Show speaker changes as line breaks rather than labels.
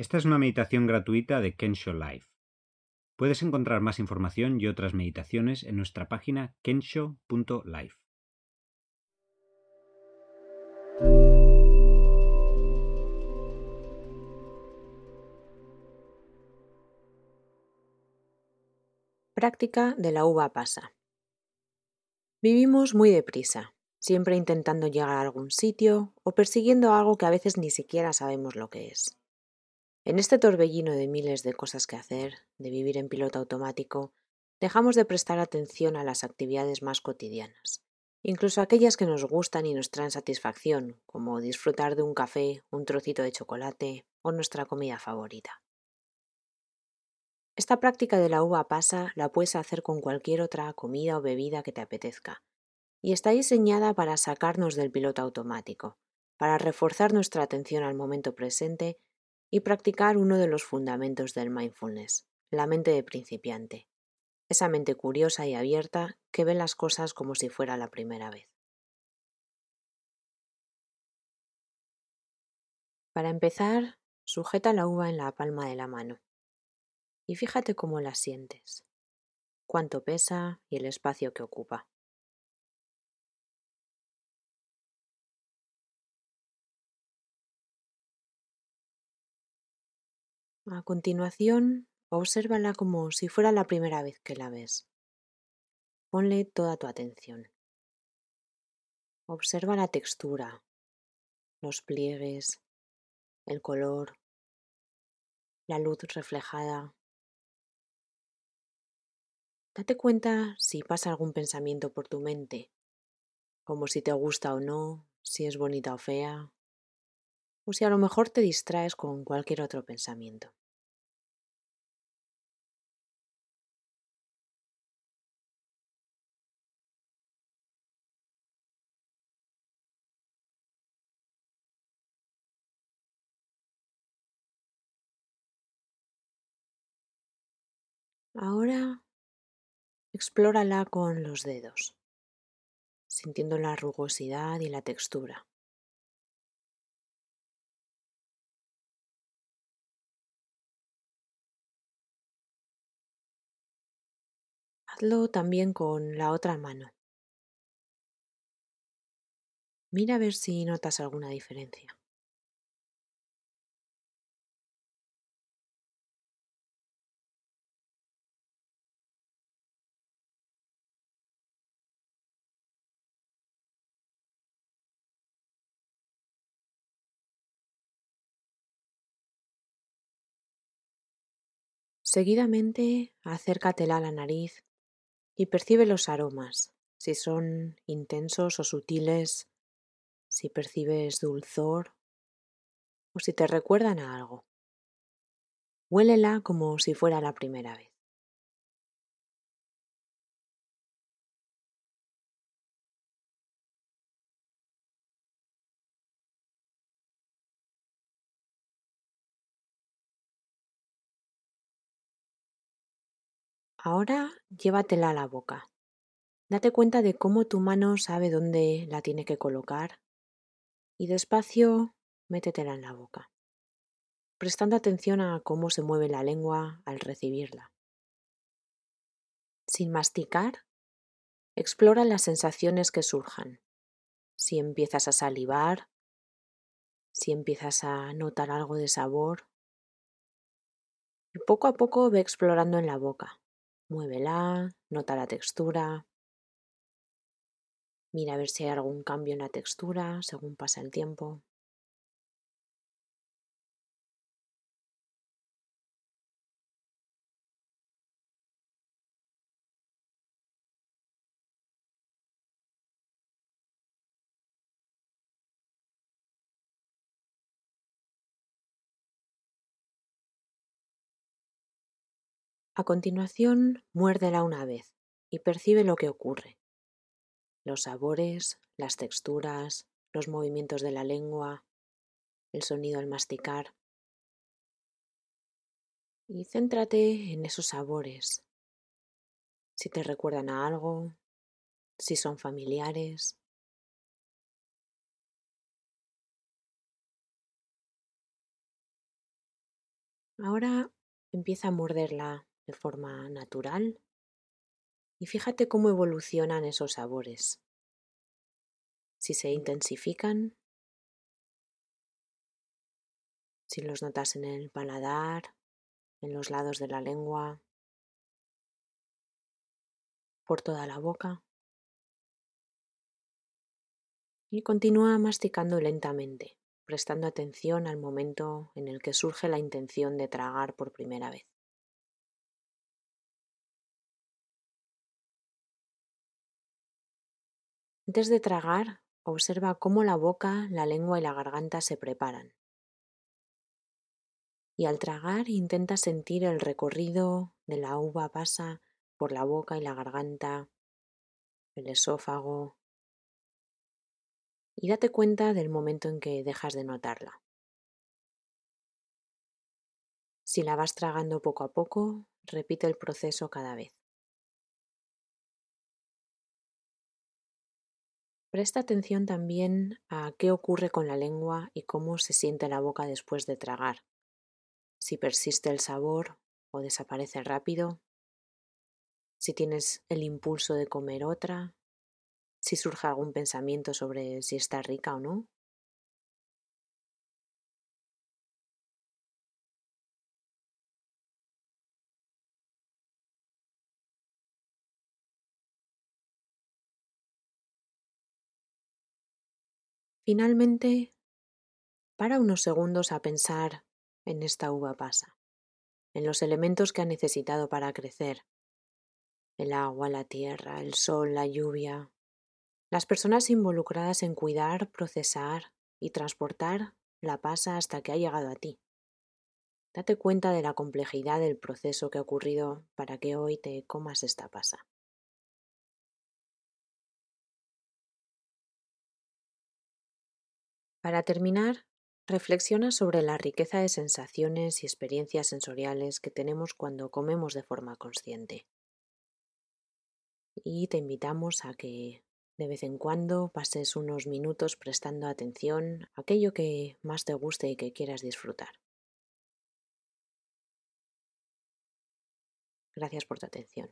Esta es una meditación gratuita de Kensho Life. Puedes encontrar más información y otras meditaciones en nuestra página kensho.life.
Práctica de la uva pasa. Vivimos muy deprisa, siempre intentando llegar a algún sitio o persiguiendo algo que a veces ni siquiera sabemos lo que es. En este torbellino de miles de cosas que hacer, de vivir en piloto automático, dejamos de prestar atención a las actividades más cotidianas, incluso aquellas que nos gustan y nos traen satisfacción, como disfrutar de un café, un trocito de chocolate o nuestra comida favorita. Esta práctica de la uva pasa la puedes hacer con cualquier otra comida o bebida que te apetezca, y está diseñada para sacarnos del piloto automático, para reforzar nuestra atención al momento presente y practicar uno de los fundamentos del mindfulness, la mente de principiante, esa mente curiosa y abierta que ve las cosas como si fuera la primera vez. Para empezar, sujeta la uva en la palma de la mano y fíjate cómo la sientes, cuánto pesa y el espacio que ocupa. A continuación, obsérvala como si fuera la primera vez que la ves. Ponle toda tu atención. Observa la textura, los pliegues, el color, la luz reflejada. Date cuenta si pasa algún pensamiento por tu mente, como si te gusta o no, si es bonita o fea, o si a lo mejor te distraes con cualquier otro pensamiento. Ahora Explórala con los dedos, sintiendo la rugosidad y la textura. Hazlo también con la otra mano. Mira a ver si notas alguna diferencia. Seguidamente, acércatela a la nariz y percibe los aromas, si son intensos o sutiles, si percibes dulzor o si te recuerdan a algo. Huélela como si fuera la primera vez. Ahora llévatela a la boca. Date cuenta de cómo tu mano sabe dónde la tiene que colocar y despacio métetela en la boca, prestando atención a cómo se mueve la lengua al recibirla. Sin masticar, explora las sensaciones que surjan. Si empiezas a salivar, si empiezas a notar algo de sabor. Y poco a poco ve explorando en la boca, Muévela, nota la textura. Mira a ver si hay algún cambio en la textura según pasa el tiempo. A continuación, muérdela una vez y percibe lo que ocurre. Los sabores, las texturas, los movimientos de la lengua, el sonido al masticar. Y céntrate en esos sabores. Si te recuerdan a algo, si son familiares. Ahora empieza a morderla de forma natural y fíjate cómo evolucionan esos sabores. Si se intensifican, si los notas en el paladar, en los lados de la lengua, por toda la boca. Y continúa masticando lentamente, prestando atención al momento en el que surge la intención de tragar por primera vez. Antes de tragar, observa cómo la boca, la lengua y la garganta se preparan. Y al tragar intenta sentir el recorrido de la uva pasa por la boca y la garganta, el esófago, y date cuenta del momento en que dejas de notarla. Si la vas tragando poco a poco, repite el proceso cada vez. Presta atención también a qué ocurre con la lengua y cómo se siente la boca después de tragar. Si persiste el sabor o desaparece rápido. Si tienes el impulso de comer otra. Si surge algún pensamiento sobre si está rica o no. Finalmente, para unos segundos a pensar en esta uva pasa, en los elementos que ha necesitado para crecer, el agua, la tierra, el sol, la lluvia, las personas involucradas en cuidar, procesar y transportar la pasa hasta que ha llegado a ti. Date cuenta de la complejidad del proceso que ha ocurrido para que hoy te comas esta pasa. Para terminar, reflexiona sobre la riqueza de sensaciones y experiencias sensoriales que tenemos cuando comemos de forma consciente. Y te invitamos a que de vez en cuando pases unos minutos prestando atención a aquello que más te guste y que quieras disfrutar. Gracias por tu atención.